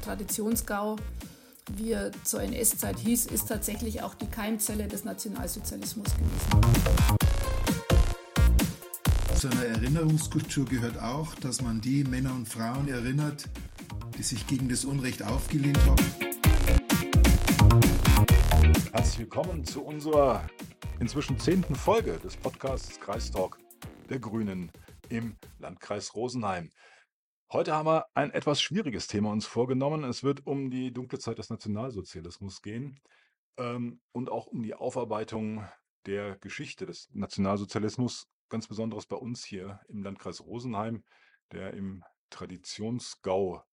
der Traditionsgau, wie er zur NS-Zeit hieß, ist tatsächlich auch die Keimzelle des Nationalsozialismus gewesen. Zu einer Erinnerungskultur gehört auch, dass man die Männer und Frauen erinnert, die sich gegen das Unrecht aufgelehnt haben. Herzlich willkommen zu unserer inzwischen zehnten Folge des Podcasts Kreistalk der Grünen im Landkreis Rosenheim. Heute haben wir ein etwas schwieriges Thema uns vorgenommen. Es wird um die dunkle Zeit des Nationalsozialismus gehen ähm, und auch um die Aufarbeitung der Geschichte des Nationalsozialismus, ganz besonders bei uns hier im Landkreis Rosenheim, der im Traditionsgau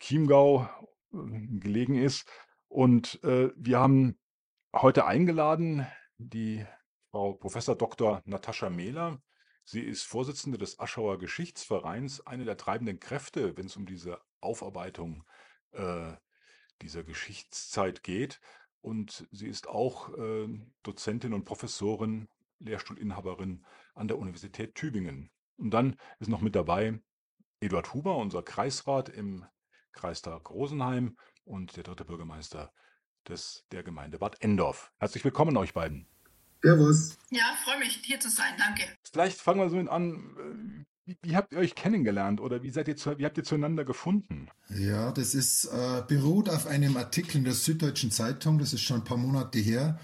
Chiemgau äh, gelegen ist. Und äh, wir haben heute eingeladen die Frau Professor Dr. Natascha Mehler. Sie ist Vorsitzende des Aschauer Geschichtsvereins, eine der treibenden Kräfte, wenn es um diese Aufarbeitung äh, dieser Geschichtszeit geht. Und sie ist auch äh, Dozentin und Professorin, Lehrstuhlinhaberin an der Universität Tübingen. Und dann ist noch mit dabei Eduard Huber, unser Kreisrat im Kreistag Rosenheim und der dritte Bürgermeister des, der Gemeinde Bad Endorf. Herzlich willkommen euch beiden. Servus. Ja, freue mich, hier zu sein. Danke. Vielleicht fangen wir so an. Äh, wie, wie, habt ihr euch kennengelernt oder wie, seid ihr zu, wie habt ihr zueinander gefunden? Ja, das ist äh, beruht auf einem Artikel in der Süddeutschen Zeitung, das ist schon ein paar Monate her.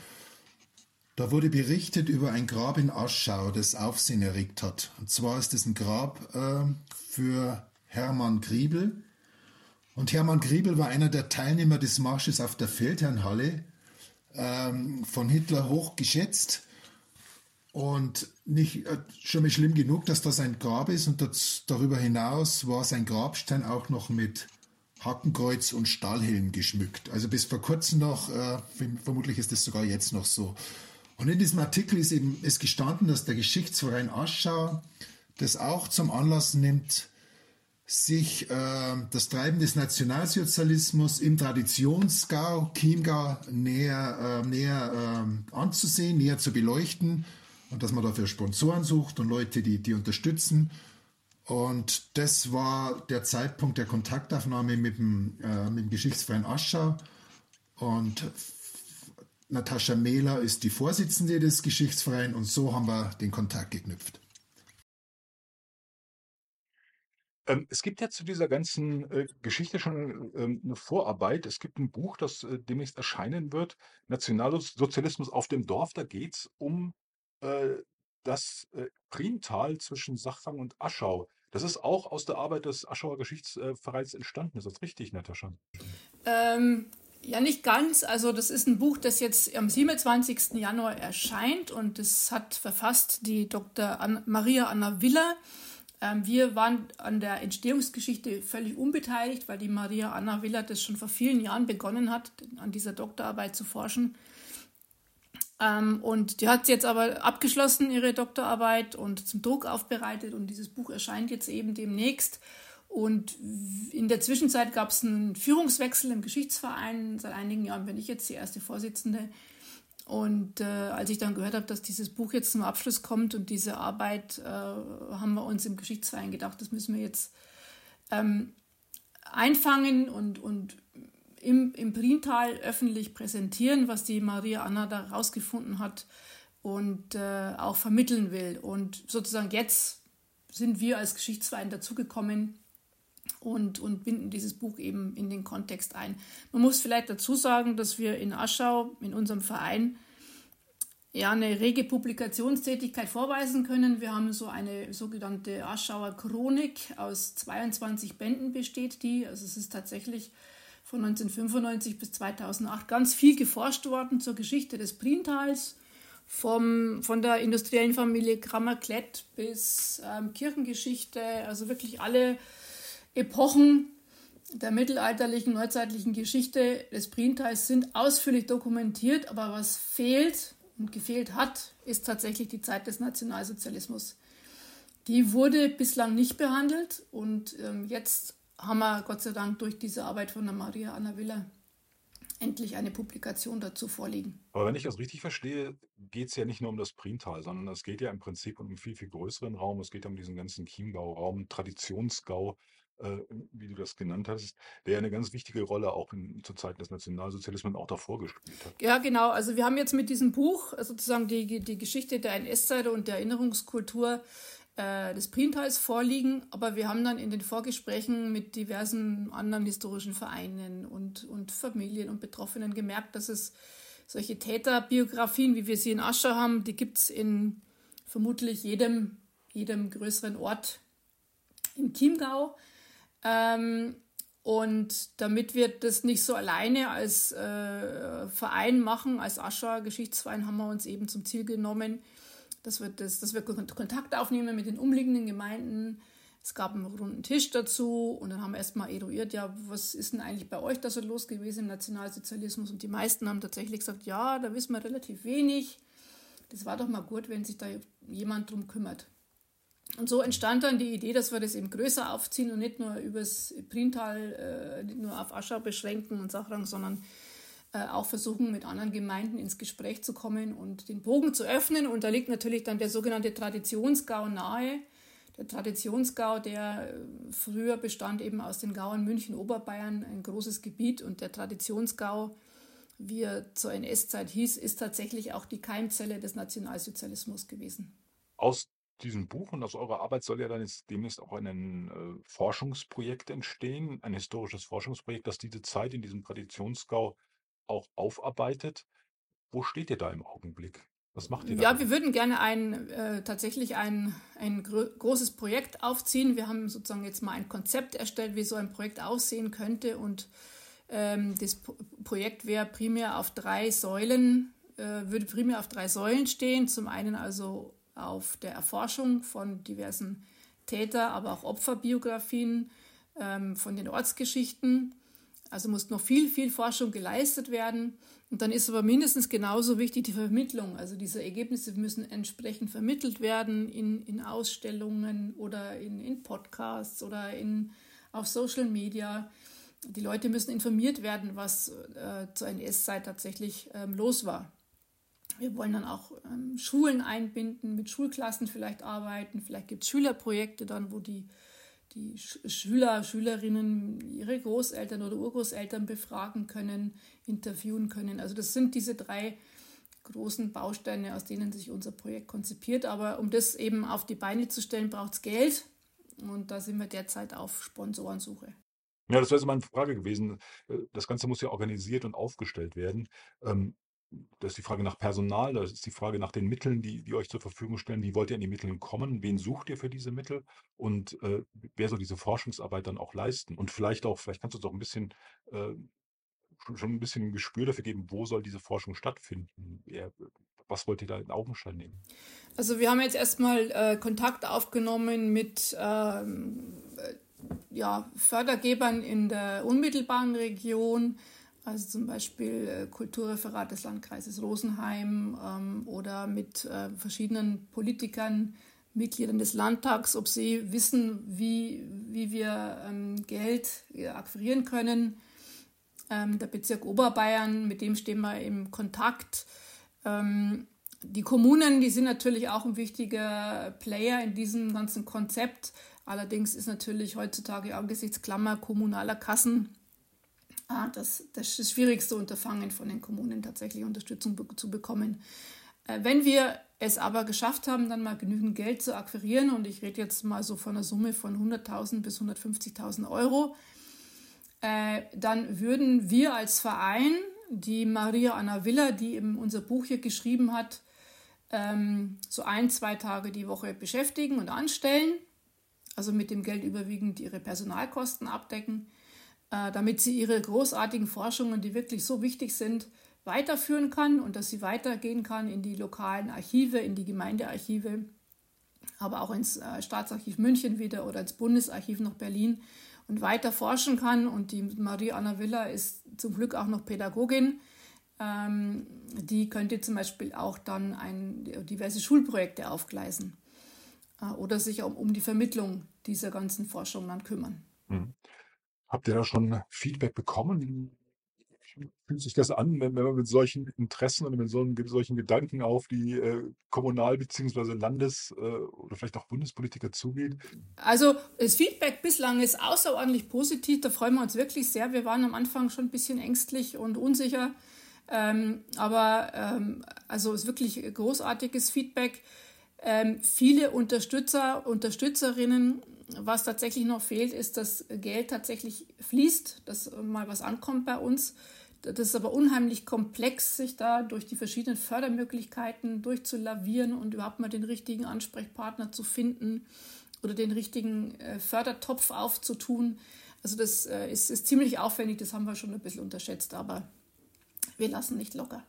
Da wurde berichtet über ein Grab in Aschau, das Aufsehen erregt hat. Und zwar ist es ein Grab äh, für Hermann Griebel. Und Hermann Griebel war einer der Teilnehmer des Marsches auf der Feldherrnhalle ähm, von Hitler hoch geschätzt und nicht äh, schon mal schlimm genug, dass das ein Grab ist und das, darüber hinaus war sein Grabstein auch noch mit Hakenkreuz und Stahlhelm geschmückt. Also bis vor kurzem noch, äh, vermutlich ist das sogar jetzt noch so. Und in diesem Artikel ist eben ist gestanden, dass der Geschichtsverein Aschau das auch zum Anlass nimmt, sich äh, das Treiben des Nationalsozialismus im Traditionsgau, Chiemgau näher, äh, näher äh, anzusehen, näher zu beleuchten und dass man dafür Sponsoren sucht und Leute, die, die unterstützen. Und das war der Zeitpunkt der Kontaktaufnahme mit dem, äh, mit dem Geschichtsverein Aschau. Und Natascha Mehler ist die Vorsitzende des Geschichtsvereins und so haben wir den Kontakt geknüpft. Ähm, es gibt ja zu dieser ganzen äh, Geschichte schon ähm, eine Vorarbeit. Es gibt ein Buch, das äh, demnächst erscheinen wird, Nationalsozialismus auf dem Dorf. Da geht es um äh, das äh, Priental zwischen Sachfang und Aschau. Das ist auch aus der Arbeit des Aschauer Geschichtsvereins entstanden. Ist das richtig, Natascha? Ähm, ja, nicht ganz. Also das ist ein Buch, das jetzt am 27. Januar erscheint und das hat verfasst die Dr. An Maria Anna Willer. Ähm, wir waren an der Entstehungsgeschichte völlig unbeteiligt, weil die Maria Anna Willer das schon vor vielen Jahren begonnen hat, an dieser Doktorarbeit zu forschen. Ähm, und die hat jetzt aber abgeschlossen, ihre Doktorarbeit, und zum Druck aufbereitet. Und dieses Buch erscheint jetzt eben demnächst. Und in der Zwischenzeit gab es einen Führungswechsel im Geschichtsverein. Seit einigen Jahren bin ich jetzt die erste Vorsitzende. Und äh, als ich dann gehört habe, dass dieses Buch jetzt zum Abschluss kommt und diese Arbeit, äh, haben wir uns im Geschichtsverein gedacht, das müssen wir jetzt ähm, einfangen und, und im, im Priental öffentlich präsentieren, was die Maria Anna da rausgefunden hat und äh, auch vermitteln will. Und sozusagen jetzt sind wir als Geschichtsverein dazugekommen, und, und binden dieses Buch eben in den Kontext ein. Man muss vielleicht dazu sagen, dass wir in Aschau, in unserem Verein, ja, eine rege Publikationstätigkeit vorweisen können. Wir haben so eine sogenannte Aschauer Chronik aus 22 Bänden besteht die. Also es ist tatsächlich von 1995 bis 2008 ganz viel geforscht worden zur Geschichte des Printals, vom, von der industriellen Familie Krammer-Klett bis ähm, Kirchengeschichte, also wirklich alle Epochen der mittelalterlichen, neuzeitlichen Geschichte des Prientals sind ausführlich dokumentiert, aber was fehlt und gefehlt hat, ist tatsächlich die Zeit des Nationalsozialismus. Die wurde bislang nicht behandelt und ähm, jetzt haben wir Gott sei Dank durch diese Arbeit von der Maria Anna Villa endlich eine Publikation dazu vorliegen. Aber wenn ich das richtig verstehe, geht es ja nicht nur um das Priental, sondern es geht ja im Prinzip um einen viel, viel größeren Raum. Es geht um diesen ganzen Chiemgau-Raum, Traditionsgau, äh, wie du das genannt hast, der eine ganz wichtige Rolle auch in, zu Zeiten des Nationalsozialismus auch davor gespielt hat. Ja, genau. Also wir haben jetzt mit diesem Buch sozusagen die, die Geschichte der NS-Zeit und der Erinnerungskultur äh, des Printals vorliegen, aber wir haben dann in den Vorgesprächen mit diversen anderen historischen Vereinen und, und Familien und Betroffenen gemerkt, dass es solche Täterbiografien, wie wir sie in Ascher haben, die gibt es in vermutlich jedem, jedem größeren Ort im Chiemgau. Ähm, und damit wir das nicht so alleine als äh, Verein machen, als Ascher Geschichtsverein, haben wir uns eben zum Ziel genommen, dass wir, das, dass wir Kontakt aufnehmen mit den umliegenden Gemeinden. Es gab einen runden Tisch dazu und dann haben wir erstmal eruiert, ja, was ist denn eigentlich bei euch da so los gewesen im Nationalsozialismus? Und die meisten haben tatsächlich gesagt, ja, da wissen wir relativ wenig. Das war doch mal gut, wenn sich da jemand drum kümmert. Und so entstand dann die Idee, dass wir das eben größer aufziehen und nicht nur übers Printal, äh, nicht nur auf Aschau beschränken und Sachrang, sondern äh, auch versuchen, mit anderen Gemeinden ins Gespräch zu kommen und den Bogen zu öffnen. Und da liegt natürlich dann der sogenannte Traditionsgau nahe. Der Traditionsgau, der äh, früher bestand eben aus den Gauen München, Oberbayern, ein großes Gebiet. Und der Traditionsgau, wie er zur NS-Zeit hieß, ist tatsächlich auch die Keimzelle des Nationalsozialismus gewesen. Aus diesem Buch und aus eurer Arbeit soll ja dann jetzt demnächst auch ein äh, Forschungsprojekt entstehen, ein historisches Forschungsprojekt, das diese Zeit in diesem Traditionsgau auch aufarbeitet. Wo steht ihr da im Augenblick? Was macht ihr da? Ja, wir würden gerne ein, äh, tatsächlich ein, ein großes Projekt aufziehen. Wir haben sozusagen jetzt mal ein Konzept erstellt, wie so ein Projekt aussehen könnte. Und ähm, das P Projekt wäre primär auf drei Säulen, äh, würde primär auf drei Säulen stehen. Zum einen also auf der Erforschung von diversen Täter, aber auch Opferbiografien, ähm, von den Ortsgeschichten also muss noch viel, viel Forschung geleistet werden. Und dann ist aber mindestens genauso wichtig die Vermittlung. Also diese Ergebnisse müssen entsprechend vermittelt werden in, in Ausstellungen oder in, in Podcasts oder in, auf Social Media. Die Leute müssen informiert werden, was äh, zur NS-Zeit tatsächlich ähm, los war. Wir wollen dann auch ähm, Schulen einbinden, mit Schulklassen vielleicht arbeiten. Vielleicht gibt es Schülerprojekte dann, wo die die Schüler, Schülerinnen ihre Großeltern oder Urgroßeltern befragen können, interviewen können. Also das sind diese drei großen Bausteine, aus denen sich unser Projekt konzipiert. Aber um das eben auf die Beine zu stellen, braucht es Geld. Und da sind wir derzeit auf Sponsorensuche. Ja, das wäre so meine Frage gewesen. Äh, das Ganze muss ja organisiert und aufgestellt werden. Da ist die Frage nach Personal, da ist die Frage nach den Mitteln, die, die euch zur Verfügung stellen. Wie wollt ihr an die Mittel kommen? Wen sucht ihr für diese Mittel? Und äh, wer soll diese Forschungsarbeit dann auch leisten? Und vielleicht auch, vielleicht kannst du uns auch ein bisschen äh, schon ein bisschen ein Gespür dafür geben, wo soll diese Forschung stattfinden? Wer, was wollt ihr da in Augenschein nehmen? Also wir haben jetzt erstmal äh, Kontakt aufgenommen mit ähm, äh, ja, Fördergebern in der unmittelbaren Region also zum Beispiel äh, Kulturreferat des Landkreises Rosenheim ähm, oder mit äh, verschiedenen Politikern, Mitgliedern des Landtags, ob sie wissen, wie, wie wir ähm, Geld äh, akquirieren können. Ähm, der Bezirk Oberbayern, mit dem stehen wir im Kontakt. Ähm, die Kommunen, die sind natürlich auch ein wichtiger Player in diesem ganzen Konzept. Allerdings ist natürlich heutzutage angesichts Klammer kommunaler Kassen das, das ist das schwierigste Unterfangen von den Kommunen, tatsächlich Unterstützung zu bekommen. Äh, wenn wir es aber geschafft haben, dann mal genügend Geld zu akquirieren, und ich rede jetzt mal so von einer Summe von 100.000 bis 150.000 Euro, äh, dann würden wir als Verein die Maria Anna Villa, die eben unser Buch hier geschrieben hat, ähm, so ein, zwei Tage die Woche beschäftigen und anstellen, also mit dem Geld überwiegend ihre Personalkosten abdecken damit sie ihre großartigen Forschungen, die wirklich so wichtig sind, weiterführen kann und dass sie weitergehen kann in die lokalen Archive, in die Gemeindearchive, aber auch ins äh, Staatsarchiv München wieder oder ins Bundesarchiv nach Berlin und weiter forschen kann. Und die Marie Anna Villa ist zum Glück auch noch Pädagogin. Ähm, die könnte zum Beispiel auch dann ein, diverse Schulprojekte aufgleisen äh, oder sich um, um die Vermittlung dieser ganzen Forschung dann kümmern. Habt ihr da schon Feedback bekommen? fühlt sich das an, wenn, wenn man mit solchen Interessen und mit so, mit solchen Gedanken auf die äh, Kommunal- bzw. Landes- äh, oder vielleicht auch Bundespolitiker zugeht? Also das Feedback bislang ist außerordentlich positiv. Da freuen wir uns wirklich sehr. Wir waren am Anfang schon ein bisschen ängstlich und unsicher. Ähm, aber ähm, also es ist wirklich großartiges Feedback. Ähm, viele Unterstützer, Unterstützerinnen was tatsächlich noch fehlt, ist, dass Geld tatsächlich fließt, dass mal was ankommt bei uns. Das ist aber unheimlich komplex, sich da durch die verschiedenen Fördermöglichkeiten durchzulavieren und überhaupt mal den richtigen Ansprechpartner zu finden oder den richtigen äh, Fördertopf aufzutun. Also das äh, ist, ist ziemlich aufwendig, das haben wir schon ein bisschen unterschätzt, aber wir lassen nicht locker.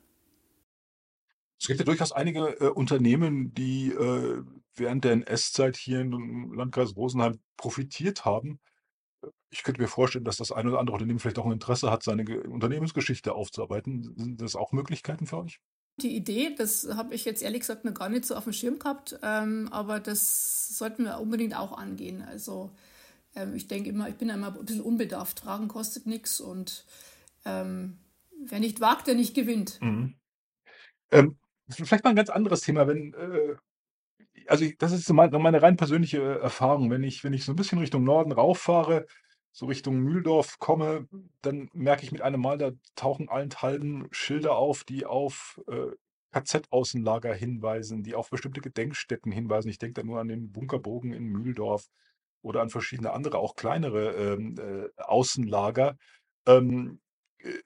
Es gibt ja durchaus einige äh, Unternehmen, die äh, während der NS-Zeit hier im Landkreis Rosenheim profitiert haben. Ich könnte mir vorstellen, dass das eine oder andere Unternehmen vielleicht auch ein Interesse hat, seine Unternehmensgeschichte aufzuarbeiten. Sind das auch Möglichkeiten für euch? Die Idee, das habe ich jetzt ehrlich gesagt noch gar nicht so auf dem Schirm gehabt, ähm, aber das sollten wir unbedingt auch angehen. Also ähm, ich denke immer, ich bin immer ein bisschen unbedarft. Fragen kostet nichts und ähm, wer nicht wagt, der nicht gewinnt. Mhm. Ähm, vielleicht mal ein ganz anderes Thema, wenn äh, also das ist so meine rein persönliche Erfahrung. Wenn ich, wenn ich so ein bisschen Richtung Norden rauffahre, so Richtung Mühldorf komme, dann merke ich mit einem Mal, da tauchen allenthalben Schilder auf, die auf äh, KZ-Außenlager hinweisen, die auf bestimmte Gedenkstätten hinweisen. Ich denke da nur an den Bunkerbogen in Mühldorf oder an verschiedene andere, auch kleinere ähm, äh, Außenlager. Ähm, äh,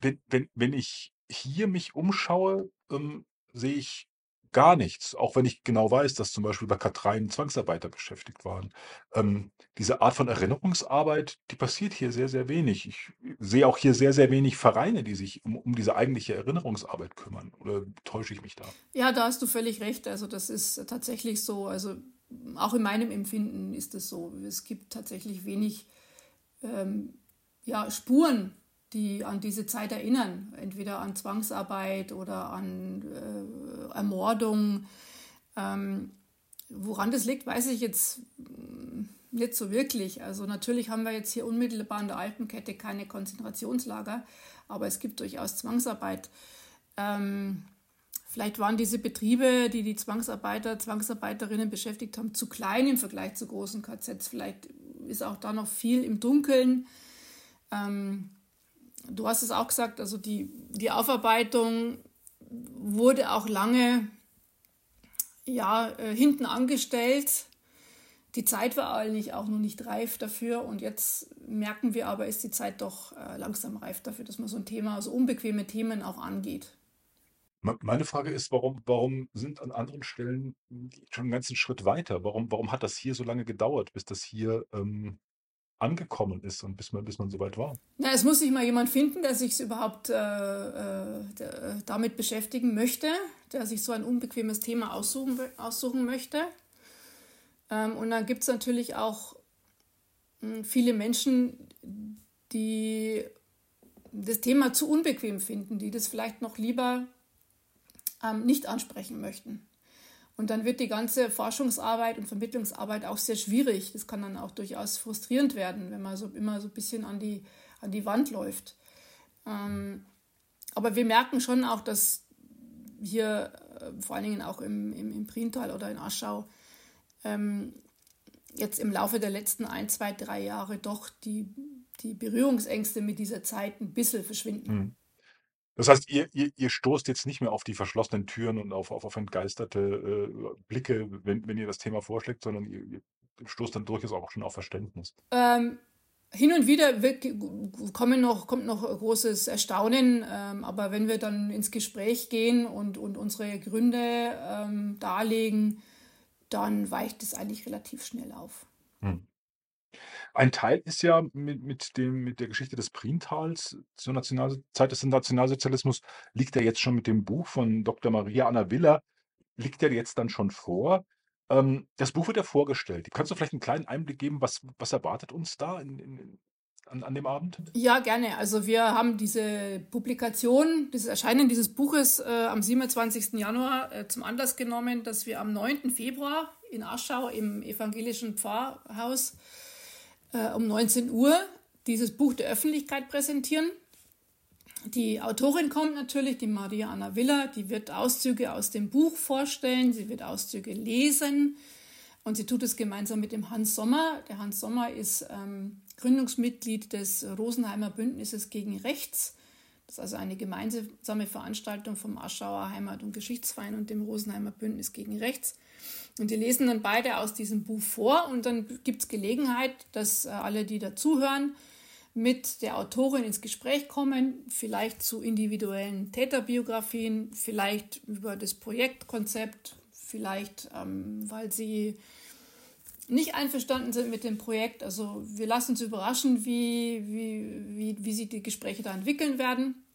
wenn, wenn, wenn ich hier mich umschaue, ähm, sehe ich gar nichts, auch wenn ich genau weiß, dass zum Beispiel bei Katreien Zwangsarbeiter beschäftigt waren. Ähm, diese Art von Erinnerungsarbeit, die passiert hier sehr, sehr wenig. Ich sehe auch hier sehr, sehr wenig Vereine, die sich um, um diese eigentliche Erinnerungsarbeit kümmern. Oder täusche ich mich da? Ja, da hast du völlig recht. Also das ist tatsächlich so. Also auch in meinem Empfinden ist es so. Es gibt tatsächlich wenig ähm, ja, Spuren die an diese Zeit erinnern, entweder an Zwangsarbeit oder an äh, Ermordung. Ähm, woran das liegt, weiß ich jetzt mm, nicht so wirklich. Also natürlich haben wir jetzt hier unmittelbar an der Alpenkette keine Konzentrationslager, aber es gibt durchaus Zwangsarbeit. Ähm, vielleicht waren diese Betriebe, die die Zwangsarbeiter, Zwangsarbeiterinnen beschäftigt haben, zu klein im Vergleich zu großen KZs. Vielleicht ist auch da noch viel im Dunkeln. Ähm, du hast es auch gesagt, also die, die Aufarbeitung wurde auch lange ja, äh, hinten angestellt. Die Zeit war eigentlich auch noch nicht reif dafür und jetzt merken wir aber, ist die Zeit doch äh, langsam reif dafür, dass man so ein Thema, also unbequeme Themen auch angeht. Meine Frage ist, warum, warum sind an anderen Stellen schon einen ganzen Schritt weiter? Warum, warum hat das hier so lange gedauert, bis das hier ähm, angekommen ist und bis man, bis man soweit war. Na, es muss sich mal jemand finden, der sich überhaupt äh, äh, der, damit beschäftigen möchte, der sich so ein unbequemes Thema aussuchen, aussuchen möchte. Ähm, und dann gibt es natürlich auch mh, hm, viele Menschen, die das Thema zu unbequem finden, die das vielleicht noch lieber ähm, nicht ansprechen möchten. Und dann wird die ganze Forschungsarbeit und Vermittlungsarbeit auch sehr schwierig. Das kann dann auch durchaus frustrierend werden, wenn man so immer so ein bisschen an die, an die Wand läuft. Ähm, aber wir merken schon auch, dass hier äh, vor allen Dingen auch im, im, im Priental oder in Aschau ähm, jetzt im Laufe der letzten ein, zwei, drei Jahre doch die, die Berührungsängste mit dieser Zeit ein bisschen verschwinden. Mhm. Das heißt, ihr, ihr, ihr stoßt jetzt nicht mehr auf die verschlossenen Türen und auf, auf, auf entgeisterte äh, Blicke, wenn, wenn ihr das Thema vorschlägt, sondern ihr, ihr stoßt dann durchaus auch schon auf Verständnis. Ähm, hin und wieder wird, kommen noch, kommt noch großes Erstaunen, ähm, aber wenn wir dann ins Gespräch gehen und, und unsere Gründe ähm, darlegen, dann weicht es eigentlich relativ schnell auf. Hm. Ein Teil ist ja mit mit dem mit der Geschichte des Prientals zur National Zeit des Nationalsozialismus liegt ja jetzt schon mit dem Buch von Dr. Maria Anna Willer liegt ja jetzt dann schon vor. Ähm, das Buch wird ja vorgestellt. Kannst du vielleicht einen kleinen Einblick geben, was was erwartet uns da in in an an dem Abend? Ja, gerne. Also wir haben diese Publikation, dieses Erscheinen dieses Buches äh, am 27. Januar äh, zum Anlass genommen, dass wir am 9. Februar in Aschau im evangelischen Pfarrhaus äh, um 19 Uhr dieses Buch der Öffentlichkeit präsentieren. Die Autorin kommt natürlich, die Maria Anna Villa, die wird Auszüge aus dem Buch vorstellen, sie wird Auszüge lesen und sie tut es gemeinsam mit dem Hans Sommer. Der Hans Sommer ist ähm, Gründungsmitglied des Rosenheimer Bündnisses gegen Rechts. Das ist also eine gemeinsame Veranstaltung vom Aschauer Heimat- und Geschichtsverein und dem Rosenheimer Bündnis gegen Rechts. Und die lesen dann beide aus diesem Buch vor und dann gibt es Gelegenheit, dass äh, alle, die dazuhören, mit der Autorin ins Gespräch kommen, vielleicht zu individuellen Täterbiografien, vielleicht über das Projektkonzept, vielleicht ähm, weil sie nicht einverstanden sind mit dem Projekt. Also wir lassen uns überraschen, wie, wie, wie, wie sich die Gespräche da entwickeln werden.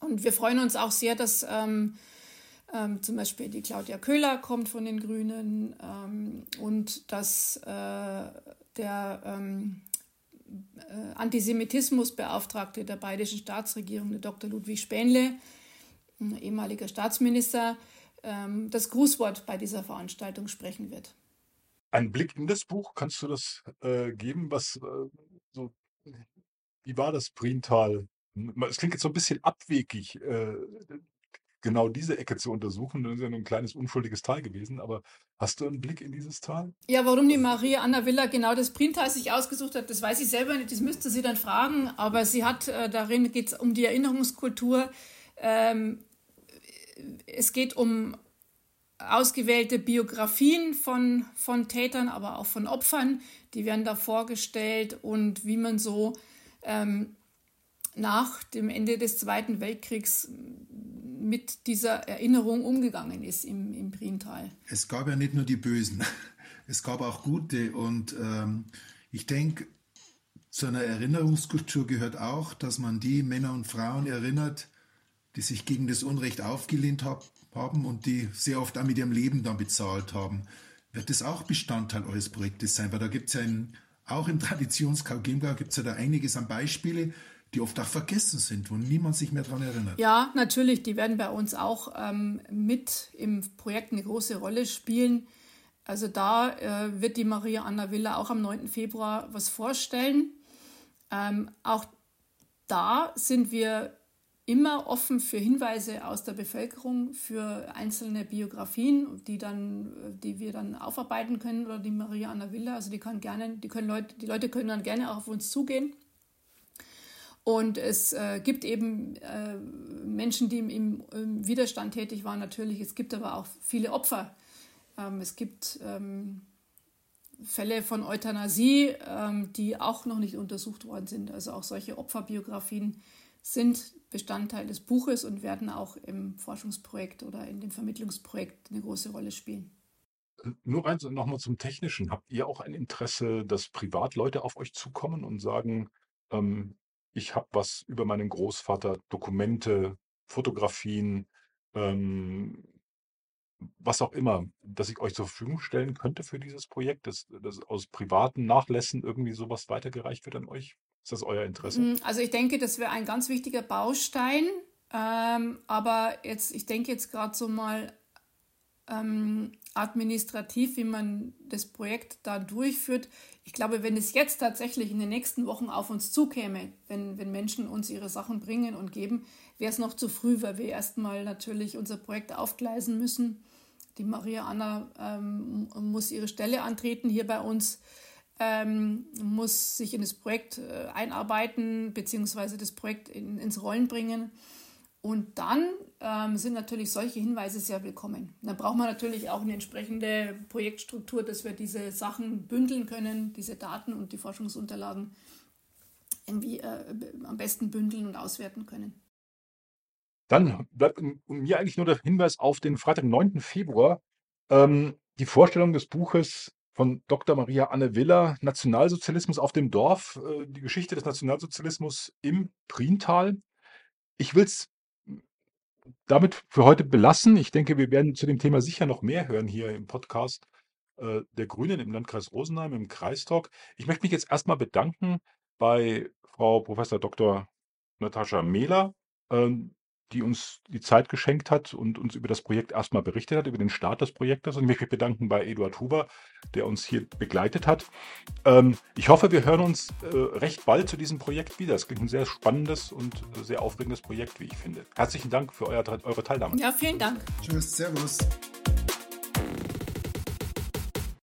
Und wir freuen uns auch sehr, dass ähm, ähm, zum Beispiel die Claudia Köhler kommt von den Grünen ähm, und dass äh, der ähm, äh, Antisemitismusbeauftragte der bayerischen Staatsregierung, der Dr. Ludwig Spähnle, ehemaliger Staatsminister, ähm, das Grußwort bei dieser Veranstaltung sprechen wird. Ein Blick in das Buch, kannst du das äh, geben? Was äh, so, wie war das Priental? Es klingt jetzt so ein bisschen abwegig, äh, genau diese Ecke zu untersuchen. Das ist ja nur ein kleines unschuldiges Tal gewesen, aber hast du einen Blick in dieses Tal? Ja, warum die Maria Anna Villa genau das Priental sich ausgesucht hat, das weiß ich selber nicht, das müsste sie dann fragen, aber sie hat, äh, darin geht es um die Erinnerungskultur. Ähm, es geht um ausgewählte Biografien von, von Tätern, aber auch von Opfern, die werden da vorgestellt und wie man so ähm, nach dem Ende des Zweiten Weltkriegs mit dieser Erinnerung umgegangen ist im, im Priental. Es gab ja nicht nur die Bösen, es gab auch gute. Und ähm, ich denke, zu einer Erinnerungskultur gehört auch, dass man die Männer und Frauen erinnert, die sich gegen das Unrecht aufgelehnt hab, haben und die sehr oft auch mit ihrem Leben dann bezahlt haben. Wird das auch Bestandteil eures Projektes sein? Weil da gibt es ja in, auch im Traditions-KGMGA gibt es ja da einiges an Beispiele, die oft auch vergessen sind, wo niemand sich mehr daran erinnert. Ja, natürlich, die werden bei uns auch ähm, mit im Projekt eine große Rolle spielen. Also da äh, wird die Maria Anna Villa auch am 9. Februar was vorstellen. Ähm, auch da sind wir immer offen für Hinweise aus der Bevölkerung, für einzelne Biografien, die dann, die wir dann aufarbeiten können oder die Maria Anna Villa. Also die kann gerne, die können Leute, die Leute können dann gerne auch auf uns zugehen und es äh, gibt eben äh, Menschen, die im, im, Widerstand tätig waren, natürlich. Es gibt aber auch viele Opfer. Ähm, es gibt ähm, Fälle von Euthanasie, ähm, die auch noch nicht untersucht worden sind. Also auch solche Opferbiografien sind Bestandteil des Buches und werden auch im Forschungsprojekt oder in dem Vermittlungsprojekt eine große Rolle spielen. Nur eins nochmal zum Technischen. Habt ihr auch ein Interesse, dass Privatleute auf euch zukommen und sagen, ähm, ich habe was über meinen Großvater, Dokumente, Fotografien, ähm, was auch immer, dass ich euch zur Verfügung stellen könnte für dieses Projekt, dass, dass aus privaten Nachlässen irgendwie sowas weitergereicht wird an euch? Ist das euer Interesse? Mm, also ich denke, das wäre ein ganz wichtiger Baustein. Ähm, aber jetzt, ich denke jetzt gerade so mal ähm, administrativ, wie man das Projekt da durchführt. Ich glaube, wenn es jetzt tatsächlich in den nächsten Wochen auf uns zukäme, wenn, wenn Menschen uns ihre Sachen bringen und geben, wäre es noch zu früh, weil wir erstmal natürlich unser Projekt aufgleisen müssen. Die Maria Anna ähm, muss ihre Stelle antreten hier bei uns, ähm, muss sich in das Projekt äh, einarbeiten, beziehungsweise das Projekt in, ins Rollen bringen. Und dann ähm, sind natürlich solche Hinweise sehr willkommen. Dann braucht man natürlich auch eine entsprechende Projektstruktur, dass wir diese Sachen bündeln können, diese Daten und die Forschungsunterlagen irgendwie äh, am besten bündeln und auswerten können. Dann bleibt mir eigentlich nur der Hinweis auf den Freitag, 9. Februar, ähm, die Vorstellung des Buches von Dr. Maria Anne Willer, Nationalsozialismus auf dem Dorf, äh, die Geschichte des Nationalsozialismus im Priental. Ich will es damit für heute belassen. Ich denke, wir werden zu dem Thema sicher noch mehr hören hier im Podcast äh, der Grünen im Landkreis Rosenheim, im Kreistalk. Ich möchte mich jetzt erstmal bedanken bei Frau Professor Dr. Natascha Mehler, ähm, die uns die Zeit geschenkt hat und uns über das Projekt erstmal berichtet hat, über den Start des Projektes. Und ich möchte mich bedanken bei Eduard Huber, der uns hier begleitet hat. Ähm, ich hoffe, wir hören uns äh, recht bald zu diesem Projekt wieder. Es klingt ein sehr spannendes und sehr aufregendes Projekt, wie ich finde. Herzlichen Dank für euer, eure Teilnahme. Ja, vielen Dank. Tschüss, Servus.